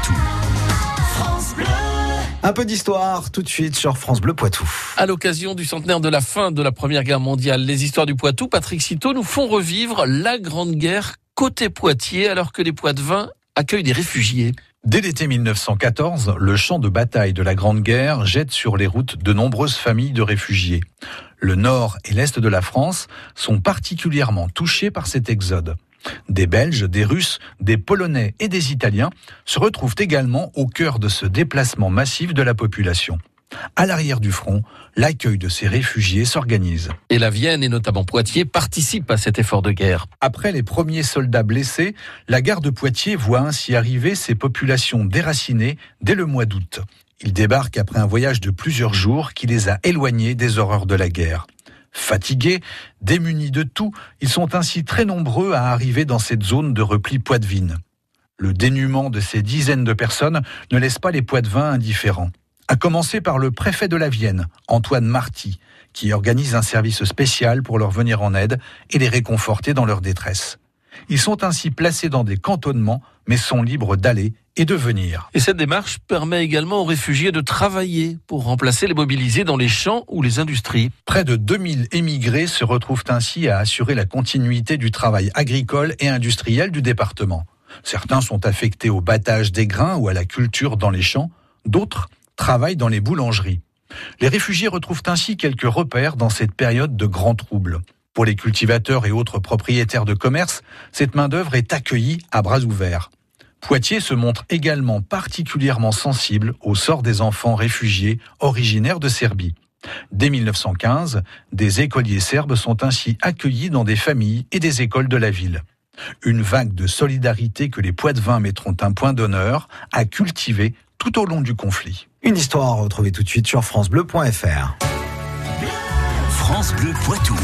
Poitou. Un peu d'histoire tout de suite sur France Bleu Poitou. À l'occasion du centenaire de la fin de la Première Guerre mondiale, les histoires du Poitou, Patrick Citeau nous font revivre la Grande Guerre côté Poitiers alors que les Poitevins accueillent des réfugiés. Dès l'été 1914, le champ de bataille de la Grande Guerre jette sur les routes de nombreuses familles de réfugiés. Le nord et l'est de la France sont particulièrement touchés par cet exode. Des Belges, des Russes, des Polonais et des Italiens se retrouvent également au cœur de ce déplacement massif de la population. À l'arrière du front, l'accueil de ces réfugiés s'organise. Et la Vienne, et notamment Poitiers, participent à cet effort de guerre. Après les premiers soldats blessés, la gare de Poitiers voit ainsi arriver ces populations déracinées dès le mois d'août. Ils débarquent après un voyage de plusieurs jours qui les a éloignés des horreurs de la guerre. Fatigués, démunis de tout, ils sont ainsi très nombreux à arriver dans cette zone de repli poitevine. Le dénuement de ces dizaines de personnes ne laisse pas les poitevins indifférents. À commencer par le préfet de la Vienne, Antoine Marty, qui organise un service spécial pour leur venir en aide et les réconforter dans leur détresse. Ils sont ainsi placés dans des cantonnements, mais sont libres d'aller et de venir. Et cette démarche permet également aux réfugiés de travailler pour remplacer les mobilisés dans les champs ou les industries. Près de 2000 émigrés se retrouvent ainsi à assurer la continuité du travail agricole et industriel du département. Certains sont affectés au battage des grains ou à la culture dans les champs, d'autres travaillent dans les boulangeries. Les réfugiés retrouvent ainsi quelques repères dans cette période de grands troubles. Pour les cultivateurs et autres propriétaires de commerce, cette main-d'œuvre est accueillie à bras ouverts. Poitiers se montre également particulièrement sensible au sort des enfants réfugiés originaires de Serbie. Dès 1915, des écoliers serbes sont ainsi accueillis dans des familles et des écoles de la ville. Une vague de solidarité que les Poitevins mettront un point d'honneur à cultiver tout au long du conflit. Une histoire à retrouver tout de suite sur francebleu.fr. France Bleu Poitou.